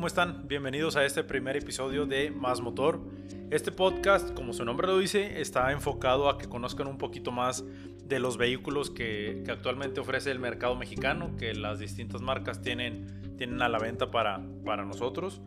¿cómo están? Bienvenidos a este primer episodio de Más Motor. Este podcast, como su nombre lo dice, está enfocado a que conozcan un poquito más de los vehículos que, actualmente ofrece el mercado mexicano, que las distintas marcas tienen, a la venta para, para nosotros.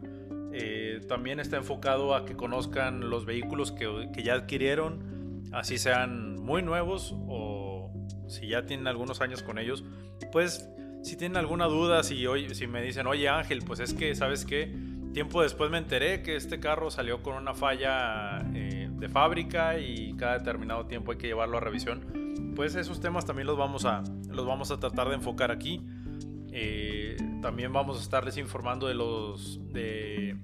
Eh, también está enfocado a que conozcan los vehículos que, que ya adquirieron, así sean muy nuevos o si ya tienen algunos años con ellos, pues si tienen alguna duda, si, hoy, si me dicen, oye Ángel, pues es que, ¿sabes qué? Tiempo después me enteré que este carro salió con una falla eh, de fábrica y cada determinado tiempo hay que llevarlo a revisión. Pues esos temas también los vamos a, los vamos a tratar de enfocar aquí. Eh, también vamos a estarles informando de los... De,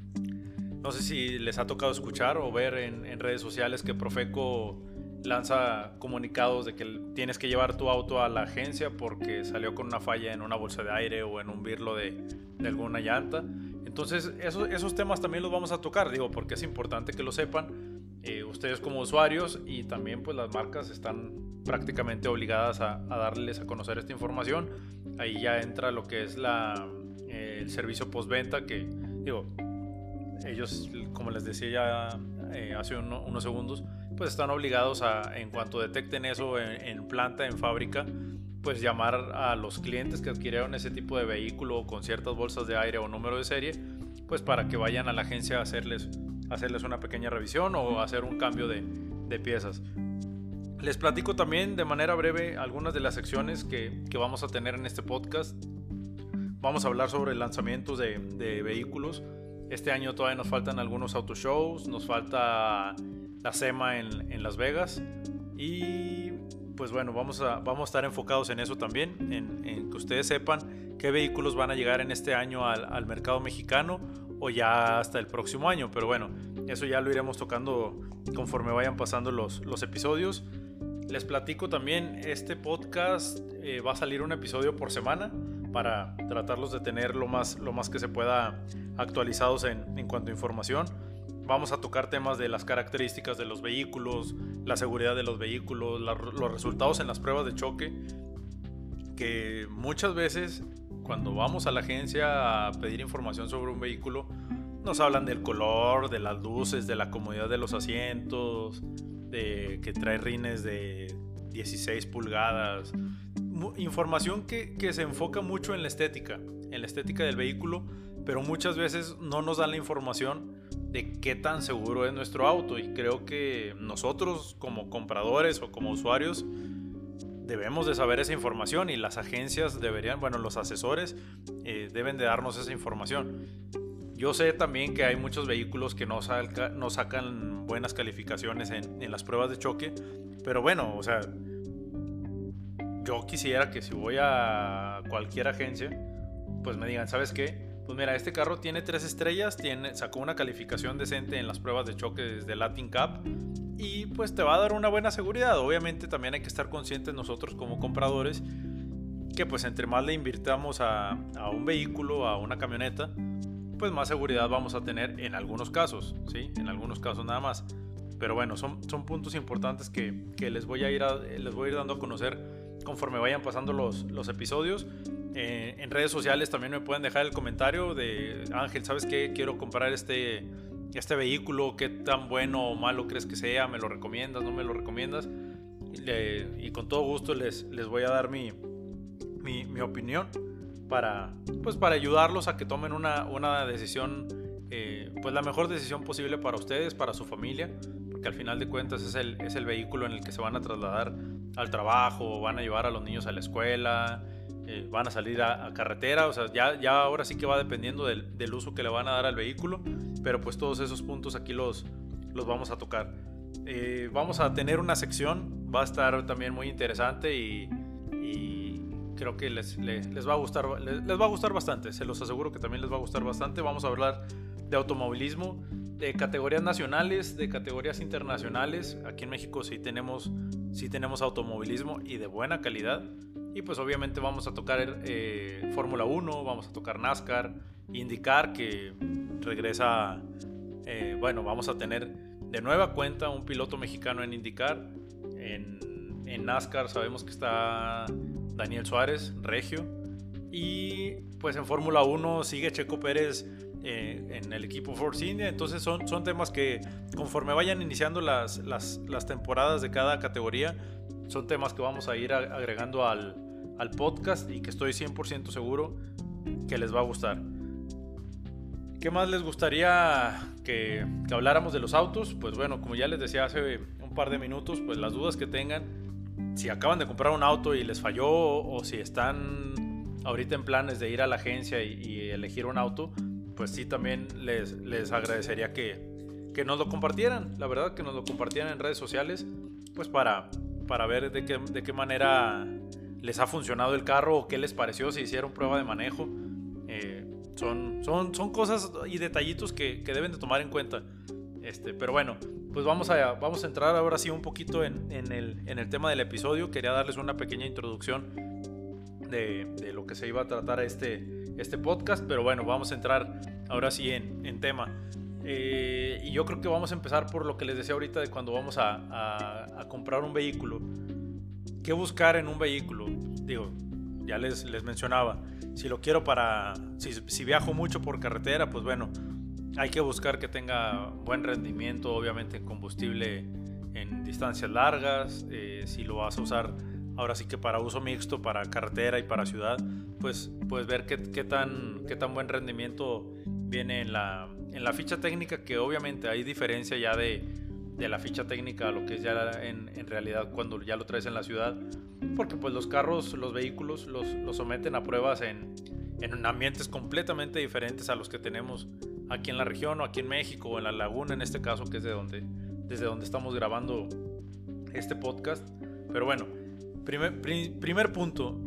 no sé si les ha tocado escuchar o ver en, en redes sociales que Profeco lanza comunicados de que tienes que llevar tu auto a la agencia porque salió con una falla en una bolsa de aire o en un birlo de, alguna llanta. Entonces, esos temas también los vamos a tocar, digo, porque es importante que lo sepan eh, ustedes como usuarios y también pues las marcas están prácticamente obligadas a, darles a conocer esta información. Ahí ya entra lo que es la, eh, el servicio postventa que, digo, ellos, como les decía ya eh, hace unos segundos, pues están obligados a, en cuanto detecten eso en, planta, en fábrica, pues llamar a los clientes que adquirieron ese tipo de vehículo con ciertas bolsas de aire o número de serie, pues para que vayan a la agencia a hacerles, hacerles una pequeña revisión o hacer un cambio de, de piezas. Les platico también de manera breve algunas de las secciones que, que, vamos a tener en este podcast. Vamos a hablar sobre lanzamientos de, de vehículos. Este año todavía nos faltan algunos autoshows, nos falta la SEMA en, Las Vegas. Y pues bueno, vamos a, vamos a estar enfocados en eso también, en, que ustedes sepan qué vehículos van a llegar en este año al, mercado mexicano o ya hasta el próximo año. Pero bueno, eso ya lo iremos tocando conforme vayan pasando los, los episodios. Les platico también, este podcast eh, va a salir un episodio por semana para tratarlos de tener lo más, lo más que se pueda actualizados en, cuanto a información. Vamos a tocar temas de las características de los vehículos, la seguridad de los vehículos, los resultados en las pruebas de choque, que muchas veces cuando vamos a la agencia a pedir información sobre un vehículo, nos hablan del color, de las luces, de la comodidad de los asientos, de que trae rines de 16 pulgadas. Información que, que, se enfoca mucho en la estética, en la estética del vehículo, pero muchas veces no nos dan la información de qué tan seguro es nuestro auto y creo que nosotros como compradores o como usuarios debemos de saber esa información y las agencias deberían, bueno, los asesores eh, deben de darnos esa información. Yo sé también que hay muchos vehículos que no, no sacan buenas calificaciones en, en las pruebas de choque, pero bueno, o sea, yo quisiera que si voy a cualquier agencia, pues me digan, ¿sabes qué? Pues mira, este carro tiene tres estrellas, tiene, sacó una calificación decente en las pruebas de choque desde Latin Cup y pues te va a dar una buena seguridad. Obviamente también hay que estar conscientes nosotros como compradores que pues entre más le invirtamos a, un vehículo, a una camioneta, pues más seguridad vamos a tener en algunos casos, ¿sí? En algunos casos nada más. Pero bueno, son, son puntos importantes que, que les, voy a ir les voy a ir dando a conocer conforme vayan pasando los, los episodios. Eh, en redes sociales también me pueden dejar el comentario de Ángel, ¿sabes qué? Quiero comprar este, este vehículo, ¿qué tan bueno o malo crees que sea? ¿Me lo recomiendas? ¿No me lo recomiendas? y con todo gusto les, les voy a dar mi, mi, mi, opinión para, pues para ayudarlos a que tomen una, una decisión, eh, pues la mejor decisión posible para ustedes, para su familia, porque al final de cuentas es el, es el vehículo en el que se van a trasladar al trabajo, van a llevar a los niños a la escuela, eh, van a salir a, carretera, o sea, ya, ya ahora sí que va dependiendo del, del, uso que le van a dar al vehículo, pero pues todos esos puntos aquí los, los vamos a tocar. Eh, vamos a tener una sección, va a estar también muy interesante y, y creo que les, les, les, va a gustar, les, va a gustar bastante, se los aseguro que también les va a gustar bastante. Vamos a hablar de automovilismo, de categorías nacionales, de categorías internacionales. Aquí en México sí tenemos, sí tenemos automovilismo y de buena calidad. Y pues obviamente vamos a tocar eh, Fórmula 1, vamos a tocar NASCAR, indicar que regresa, eh, bueno, vamos a tener de nueva cuenta un piloto mexicano en indicar. En, en NASCAR sabemos que está Daniel Suárez, Regio. Y pues en Fórmula 1 sigue Checo Pérez eh, en el equipo Force India. Entonces son, son temas que conforme vayan iniciando las, las, temporadas de cada categoría, son temas que vamos a ir agregando al, al podcast y que estoy 100% seguro que les va a gustar. ¿Qué más les gustaría que, que, habláramos de los autos? Pues bueno, como ya les decía hace un par de minutos, pues las dudas que tengan, si acaban de comprar un auto y les falló o si están ahorita en planes de ir a la agencia y, elegir un auto, pues sí también les, les agradecería que, que nos lo compartieran, la verdad que nos lo compartieran en redes sociales, pues para, para ver de qué, de qué manera les ha funcionado el carro o qué les pareció si hicieron prueba de manejo. Eh, son, son, son cosas y detallitos que, que, deben de tomar en cuenta. Este, pero bueno, pues vamos a, vamos a entrar ahora sí un poquito en, el, en el tema del episodio. Quería darles una pequeña introducción de, de, lo que se iba a tratar este, este podcast, pero bueno, vamos a entrar ahora sí en, en tema. Eh, y yo creo que vamos a empezar por lo que les decía ahorita de cuando vamos a, a, comprar un vehículo. ¿Qué buscar en un vehículo? Digo, ya les, les mencionaba, si lo quiero para, si, viajo mucho por carretera, pues bueno, hay que buscar que tenga buen rendimiento, obviamente en combustible en distancias largas, eh, si lo vas a usar ahora sí que para uso mixto, para carretera y para ciudad, pues puedes ver qué, qué, tan, qué tan buen rendimiento viene en la, en la ficha técnica, que obviamente hay diferencia ya de de la ficha técnica a lo que es ya en, en, realidad cuando ya lo traes en la ciudad. Porque pues los carros, los vehículos los, los someten a pruebas en, en, ambientes completamente diferentes a los que tenemos aquí en la región o aquí en México o en la laguna en este caso que es de donde, desde donde estamos grabando este podcast. Pero bueno, primer, primer punto,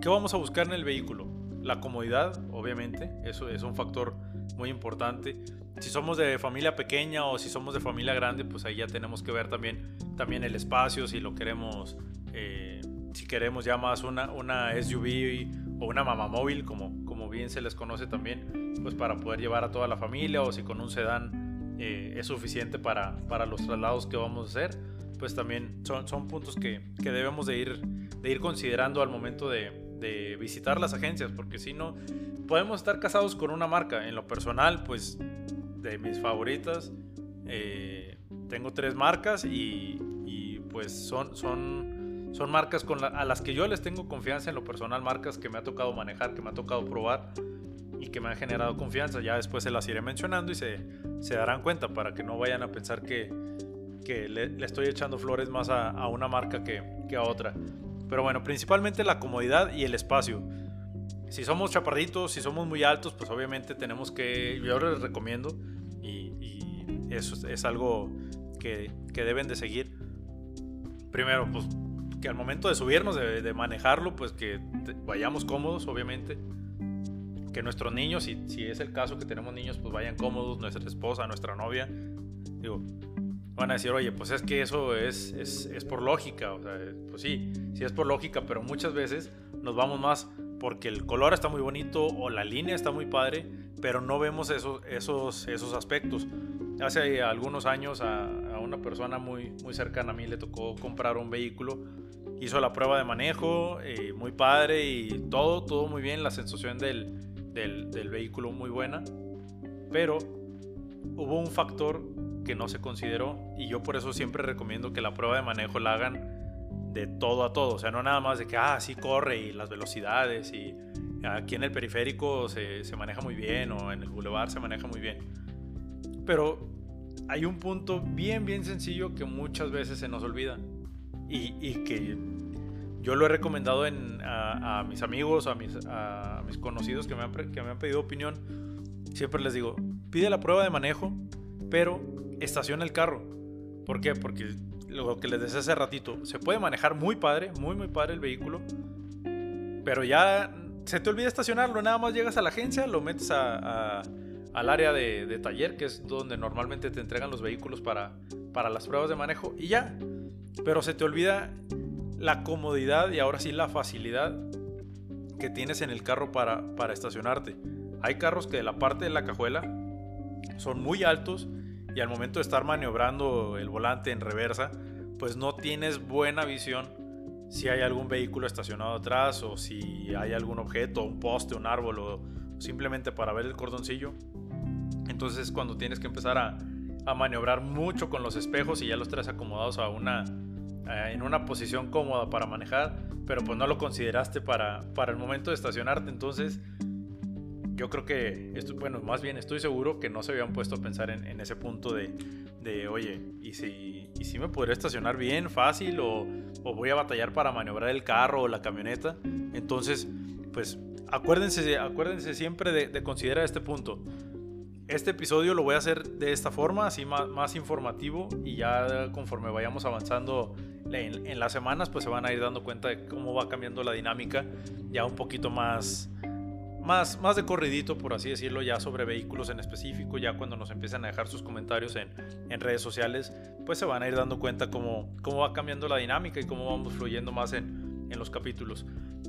¿qué vamos a buscar en el vehículo? La comodidad, obviamente, eso es un factor muy importante si somos de familia pequeña o si somos de familia grande, pues ahí ya tenemos que ver también, también el espacio, si lo queremos, eh, si queremos ya más una, una SUV o una mamamóvil, como, como bien se les conoce también, pues para poder llevar a toda la familia o si con un sedán eh, es suficiente para, para los traslados que vamos a hacer, pues también son, son puntos que, que debemos de ir, de ir considerando al momento de, de visitar las agencias, porque si no, podemos estar casados con una marca. En lo personal, pues de mis favoritas. Eh, tengo tres marcas y, pues son, son, son marcas con a las que yo les tengo confianza en lo personal, marcas que me ha tocado manejar, que me ha tocado probar y que me han generado confianza. Ya después se las iré mencionando y se, se darán cuenta para que no vayan a pensar que, que le, estoy echando flores más a, a una marca que, que a otra. Pero bueno, principalmente la comodidad y el espacio si somos chaparritos, si somos muy altos, pues obviamente tenemos que, yo les recomiendo, y, eso es algo que, que, deben de seguir. Primero, pues que al momento de subirnos, de, manejarlo, pues que vayamos cómodos, obviamente. Que nuestros niños, si, si es el caso que tenemos niños, pues vayan cómodos, nuestra esposa, nuestra novia. Digo, van a decir, oye, pues es que eso es, es, es por lógica. O sea, pues sí, sí es por lógica, pero muchas veces nos vamos más porque el color está muy bonito o la línea está muy padre, pero no vemos esos, esos, esos aspectos. Hace algunos años a, una persona muy, muy cercana a mí le tocó comprar un vehículo, hizo la prueba de manejo, eh, muy padre y todo, todo muy bien, la sensación del, del, vehículo muy buena, pero hubo un factor que no se consideró y yo por eso siempre recomiendo que la prueba de manejo la hagan de todo a todo. O sea, no nada más de que, ah, sí corre y las velocidades y aquí en el periférico se, se maneja muy bien o en el boulevard se maneja muy bien. Pero hay un punto bien, bien sencillo que muchas veces se nos olvida y, y que yo lo he recomendado en, a, a, mis amigos, a mis, a mis conocidos que me, han, que me han pedido opinión. Siempre les digo, pide la prueba de manejo, pero estaciona el carro. ¿Por qué? Porque lo que les decía hace ratito, se puede manejar muy padre, muy, muy padre el vehículo, pero ya se te olvida estacionarlo, nada más llegas a la agencia, lo metes a, al área de, de, taller, que es donde normalmente te entregan los vehículos para, para las pruebas de manejo, y ya, pero se te olvida la comodidad y ahora sí la facilidad que tienes en el carro para, para estacionarte. Hay carros que de la parte de la cajuela son muy altos y al momento de estar maniobrando el volante en reversa, pues no tienes buena visión si hay algún vehículo estacionado atrás o si hay algún objeto, un poste, un árbol o simplemente para ver el cordoncillo. Entonces cuando tienes que empezar a, a maniobrar mucho con los espejos y ya los traes acomodados a una, en una posición cómoda para manejar, pero pues no lo consideraste para, para el momento de estacionarte. Entonces yo creo que, esto, bueno, más bien estoy seguro que no se habían puesto a pensar en, ese punto de, de, oye, ¿y si, ¿y si me podría estacionar bien, fácil? O, o, voy a batallar para maniobrar el carro o la camioneta? Entonces, pues acuérdense, acuérdense siempre de considerar este punto. Este episodio lo voy a hacer de esta forma, así más, más informativo y ya conforme vayamos avanzando en, en, las semanas, pues se van a ir dando cuenta de cómo va cambiando la dinámica, ya un poquito más más, más de corridito, por así decirlo, ya sobre vehículos en específico, ya cuando nos empiezan a dejar sus comentarios en, en redes sociales, pues se van a ir dando cuenta cómo, cómo va cambiando la dinámica y cómo vamos fluyendo más en, en los capítulos.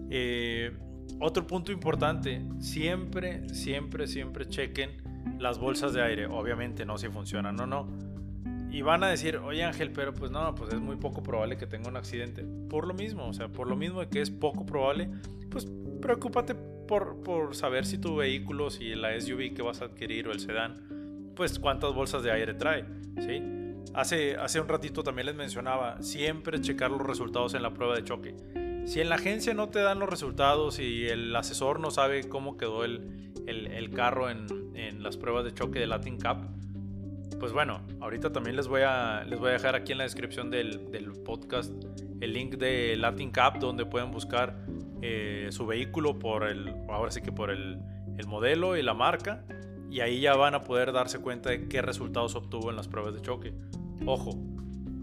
Eh, otro punto importante, siempre, siempre, siempre chequen las bolsas de aire. Obviamente no si funcionan o no. Y van a decir, oye Ángel, pero pues no, pues es muy poco probable que tenga un accidente. Por lo mismo, o sea, por lo mismo de que es poco probable, pues preocúpate por, saber si tu vehículo, si la SUV que vas a adquirir o el sedán, pues cuántas bolsas de aire trae, ¿sí? Hace, hace un ratito también les mencionaba, siempre checar los resultados en la prueba de choque. Si en la agencia no te dan los resultados y el asesor no sabe cómo quedó el, el, carro en, las pruebas de choque de Latin Cup, pues bueno, ahorita también les voy a, les voy a dejar aquí en la descripción del, podcast el link de Latin Cup donde pueden buscar eh, su vehículo por el, ahora sí que por el, modelo y la marca, y ahí ya van a poder darse cuenta de qué resultados obtuvo en las pruebas de choque. Ojo,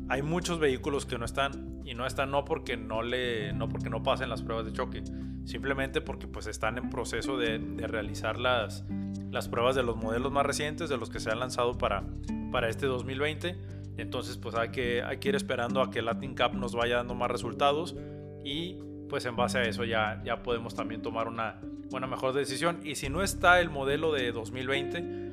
hay muchos vehículos que no están, y no están no porque no, le, no, porque no pasen las pruebas de choque, simplemente porque pues están en proceso de, de realizar las, las pruebas de los modelos más recientes, de los que se han lanzado para, para este 2020. Entonces pues hay que, hay que ir esperando a que Latin Cup nos vaya dando más resultados y pues en base a eso ya, ya podemos también tomar una, buena mejor decisión. Y si no está el modelo de 2020,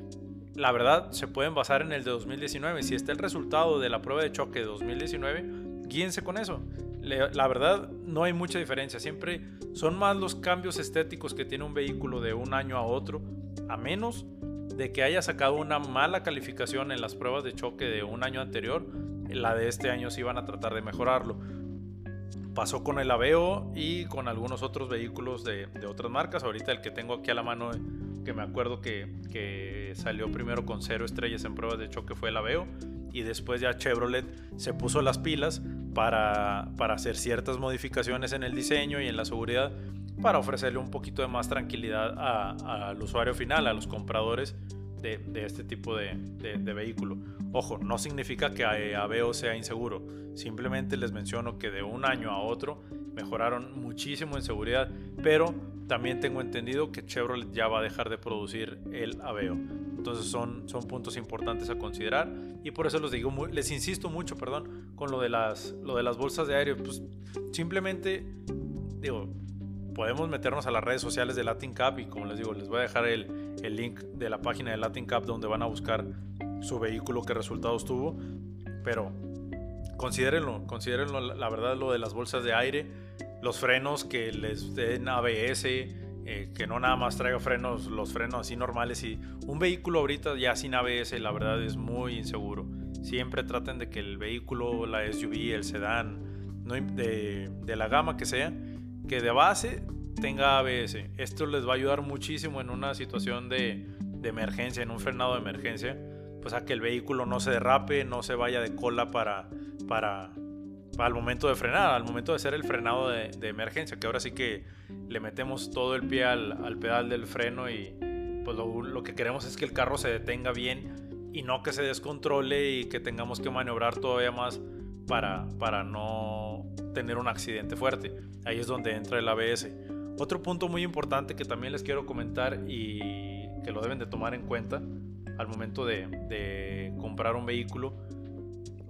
la verdad se pueden basar en el de 2019. Si está el resultado de la prueba de choque de 2019, guíense con eso. la verdad no hay mucha diferencia. Siempre son más los cambios estéticos que tiene un vehículo de un año a otro, a menos de que haya sacado una mala calificación en las pruebas de choque de un año anterior. La de este año sí van a tratar de mejorarlo pasó con el Aveo y con algunos otros vehículos de, otras marcas. Ahorita el que tengo aquí a la mano, que me acuerdo que, que, salió primero con cero estrellas en pruebas de choque fue el Aveo. Y después ya Chevrolet se puso las pilas para, para hacer ciertas modificaciones en el diseño y en la seguridad para ofrecerle un poquito de más tranquilidad al usuario final, a los compradores de, este tipo de, de, vehículo. Ojo, no significa que Aveo sea inseguro, simplemente les menciono que de un año a otro mejoraron muchísimo en seguridad, pero también tengo entendido que Chevrolet ya va a dejar de producir el Aveo. Entonces son, son puntos importantes a considerar y por eso les digo, les insisto mucho, perdón, con lo de las, lo de las bolsas de aire. Pues simplemente, digo, podemos meternos a las redes sociales de Latin Cup y como les digo, les voy a dejar el, el link de la página de Latin Cup donde van a buscar su vehículo, qué resultados tuvo. Pero considérenlo, considérenlo la verdad lo de las bolsas de aire, los frenos que les den ABS, eh, que no nada más traiga frenos, los frenos así normales. Y un vehículo ahorita ya sin ABS, la verdad es muy inseguro. Siempre traten de que el vehículo, la SUV, el sedán, de, de la gama que sea, que de base tenga ABS. Esto les va a ayudar muchísimo en una situación de, de, emergencia, en un frenado de emergencia, pues a que el vehículo no se derrape, no se vaya de cola para, para, el momento de frenar, al momento de hacer el frenado de, emergencia, que ahora sí que le metemos todo el pie al, al pedal del freno y pues lo, lo, que queremos es que el carro se detenga bien y no que se descontrole y que tengamos que maniobrar todavía más para, para no tener un accidente fuerte. Ahí es donde entra el ABS. Otro punto muy importante que también les quiero comentar y que lo deben de tomar en cuenta al momento de, comprar un vehículo.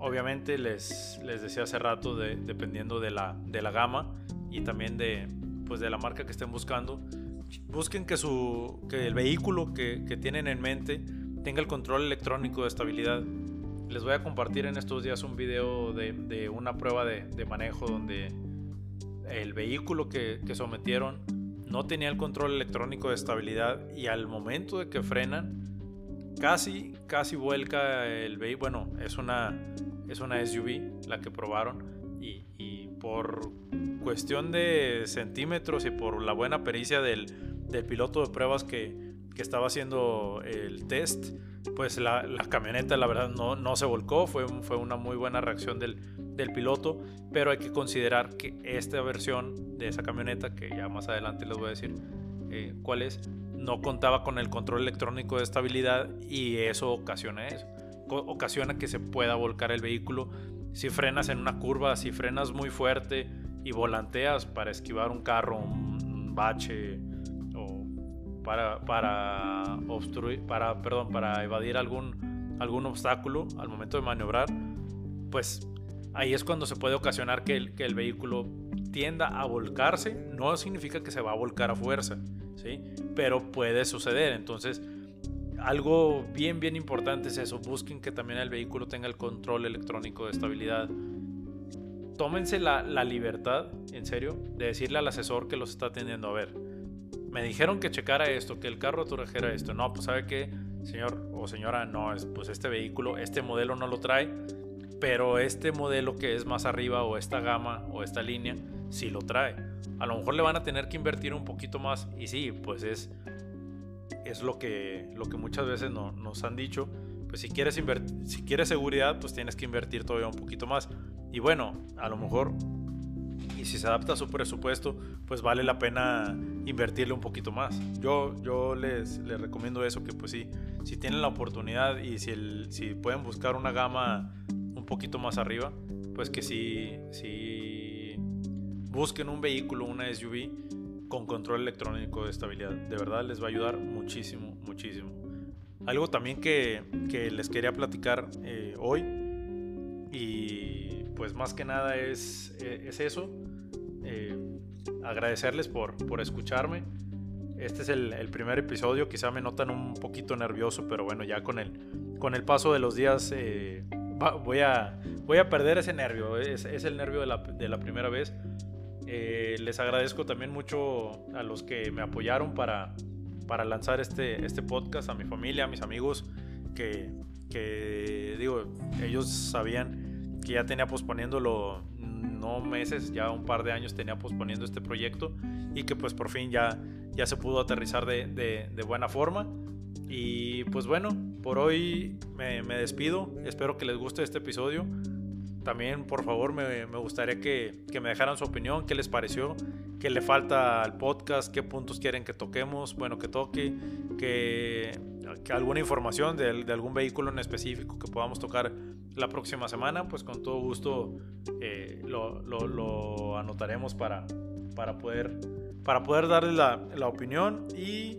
Obviamente les, les decía hace rato, dependiendo de la, de la gama y también de, pues de la marca que estén buscando, busquen que, su, que el vehículo que, que tienen en mente tenga el control electrónico de estabilidad les voy a compartir en estos días un video de, una prueba de, manejo donde el vehículo que, sometieron no tenía el control electrónico de estabilidad y al momento de que frenan, casi, casi vuelca el vehículo. Bueno, es una, es una SUV la que probaron y, por cuestión de centímetros y por la buena pericia del, piloto de pruebas que, estaba haciendo el test, pues la, camioneta la verdad no, no se volcó, fue, fue una muy buena reacción del, del piloto, pero hay que considerar que esta versión de esa camioneta, que ya más adelante les voy a decir eh, cuál es, no contaba con el control electrónico de estabilidad y eso ocasiona eso. Ocasiona que se pueda volcar el vehículo si frenas en una curva, si frenas muy fuerte y volanteas para esquivar un carro, un bache o para, para obstruir, para, perdón, para evadir algún, algún obstáculo al momento de maniobrar, pues ahí es cuando se puede ocasionar que el, que el vehículo tienda a volcarse. No significa que se va a volcar a fuerza, ¿sí? Pero puede suceder. Entonces, algo bien, bien importante es eso. Busquen que también el vehículo tenga el control electrónico de estabilidad. Tómense la, la libertad, en serio, de decirle al asesor que los está atendiendo. A ver, me dijeron que checara esto, que el carro trajera esto. No, pues sabe que, señor o señora, no, pues este vehículo, este modelo no lo trae pero este modelo que es más arriba o esta gama o esta línea sí lo trae. A lo mejor le van a tener que invertir un poquito más y sí, pues es, es lo, que, lo que muchas veces no, nos han dicho. Pues si quieres, si quieres seguridad, pues tienes que invertir todavía un poquito más. Y bueno, a lo mejor, y si se adapta a su presupuesto, pues vale la pena invertirle un poquito más. Yo, yo les, les recomiendo eso, que pues sí, si tienen la oportunidad y si, el, si pueden buscar una gama poquito más arriba, pues que si, si busquen un vehículo, una SUV con control electrónico de estabilidad. De verdad les va a ayudar muchísimo, muchísimo. Algo también que, que les quería platicar eh, hoy y pues más que nada es, eh, es eso. Eh, agradecerles por, por escucharme. Este es el, primer episodio, quizá me notan un poquito nervioso, pero bueno, ya con el, con el paso de los días voy, a, voy a perder ese nervio, es, es el nervio de la, de la primera vez. Eh, les agradezco también mucho a los que me apoyaron para, para lanzar este, este podcast, a mi familia, a mis amigos, que, que digo, ellos sabían que ya tenía posponiéndolo no meses, ya un par de años tenía posponiendo este proyecto y que pues por fin ya, ya se pudo aterrizar de, de, de buena forma. Y pues bueno, por hoy me, despido. Espero que les guste este episodio. También, por favor, me, gustaría que, me dejaran su opinión, qué les pareció, qué le falta al podcast, qué puntos quieren que toquemos, bueno, que toque, que, alguna información de, algún vehículo en específico que podamos tocar la próxima semana, pues con todo gusto eh, lo, anotaremos para, para, poder, para poder la, la opinión y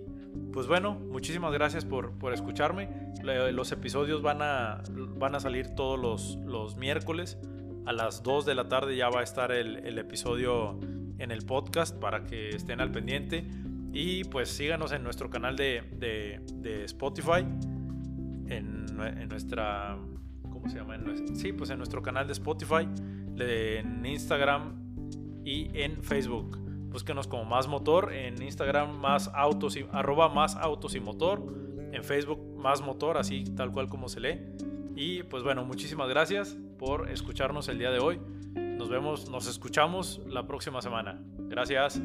pues bueno, muchísimas gracias por, escucharme. Los episodios van a, van a salir todos los, miércoles. A las 2 de la tarde ya va a estar el, episodio en el podcast para que estén al pendiente. Y pues síganos en nuestro canal de, Spotify. En, nuestra... ¿Cómo se llama? sí, pues en nuestro canal de Spotify. En Instagram y en Facebook. Búsquenos como Más Motor, en Instagram más autos y, arroba más autos y motor, en Facebook más motor, así tal cual como se lee. Y pues bueno, muchísimas gracias por escucharnos el día de hoy. Nos vemos, nos escuchamos la próxima semana. Gracias.